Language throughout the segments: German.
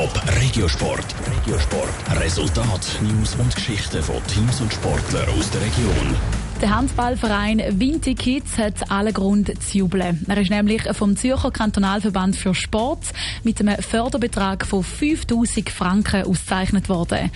Top Regiosport. Regiosport. Resultat, News und Geschichten von Teams und Sportlern aus der Region. Der Handballverein Vinti Kids hat allen Grund zu jubeln. Er ist nämlich vom Zürcher Kantonalverband für Sport mit einem Förderbetrag von 5000 Franken ausgezeichnet worden.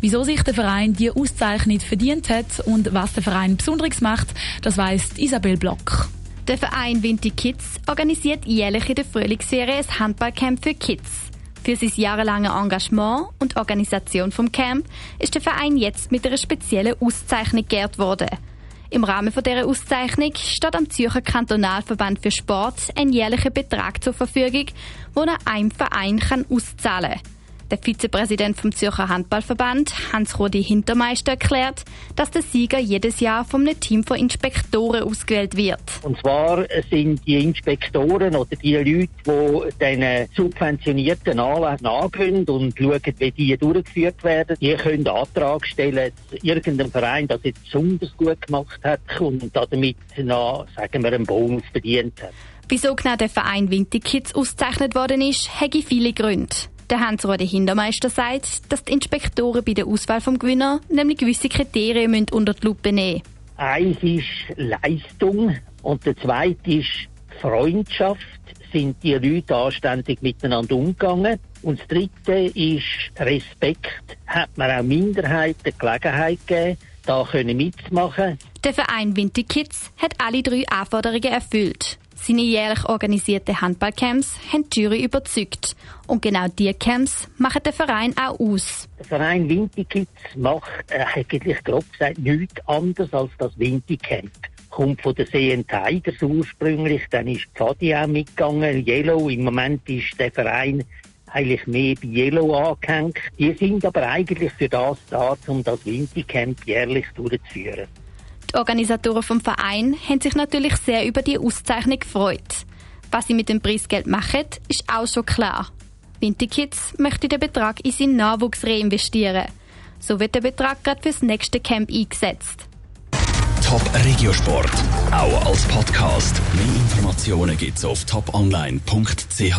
Wieso sich der Verein die Auszeichnung verdient hat und was der Verein Besonderes macht, das weiss Isabel Block. Der Verein Vinti Kids organisiert jährlich in der Frühlingsserie ein Handballcamp für Kids. Für sein jahrelange Engagement und Organisation vom Camp ist der Verein jetzt mit einer speziellen Auszeichnung geehrt worden. Im Rahmen dieser Auszeichnung steht am Zürcher Kantonalverband für Sport ein jährlicher Betrag zur Verfügung, den er einem Verein auszahlen kann. Der Vizepräsident vom Zürcher Handballverband, Hans-Rudi Hintermeister, erklärt, dass der Sieger jedes Jahr von einem Team von Inspektoren ausgewählt wird. Und zwar sind die Inspektoren oder die Leute, die diesen subventionierten Anlagen angehen und schauen, wie die durchgeführt werden, die können Antrag stellen, dass irgendein Verein das jetzt besonders gut gemacht hat und damit noch, sagen wir, einen Bonus verdient hat. Wieso genau der Verein Winter Kids ausgezeichnet worden ist, hätte viele Gründe. Der Hans-Rode Hintermeister sagt, dass die Inspektoren bei der Auswahl vom Gewinner nämlich gewisse Kriterien müssen unter die Lupe nehmen Eins ist Leistung und der zweite ist Freundschaft. Sind die Leute anständig miteinander umgegangen? Und das dritte ist Respekt. Hat man auch Minderheiten Gelegenheit gegeben, da können mitzumachen? Der Verein Winter Kids hat alle drei Anforderungen erfüllt. Seine jährlich organisierten Handballcamps haben die Jury überzeugt. Und genau diese Camps machen der Verein auch aus. Der Verein Winti-Kids macht äh, eigentlich grob gesagt nichts anderes als das Winti-Camp. Kommt von der CN Tigers ursprünglich, dann ist Pfadi auch mitgegangen, Yellow. Im Moment ist der Verein eigentlich mehr bei Yellow angehängt. Die sind aber eigentlich für das da, um das Winti-Camp jährlich durchzuführen. Die Organisatoren vom Verein haben sich natürlich sehr über die Auszeichnung gefreut. Was sie mit dem Preisgeld machen, ist auch schon klar. Winterkids möchte den Betrag in seinen Nachwuchs reinvestieren. So wird der Betrag gerade fürs nächste Camp eingesetzt. Top Regiosport, auch als Podcast. Mehr Informationen gibt's auf toponline.ch.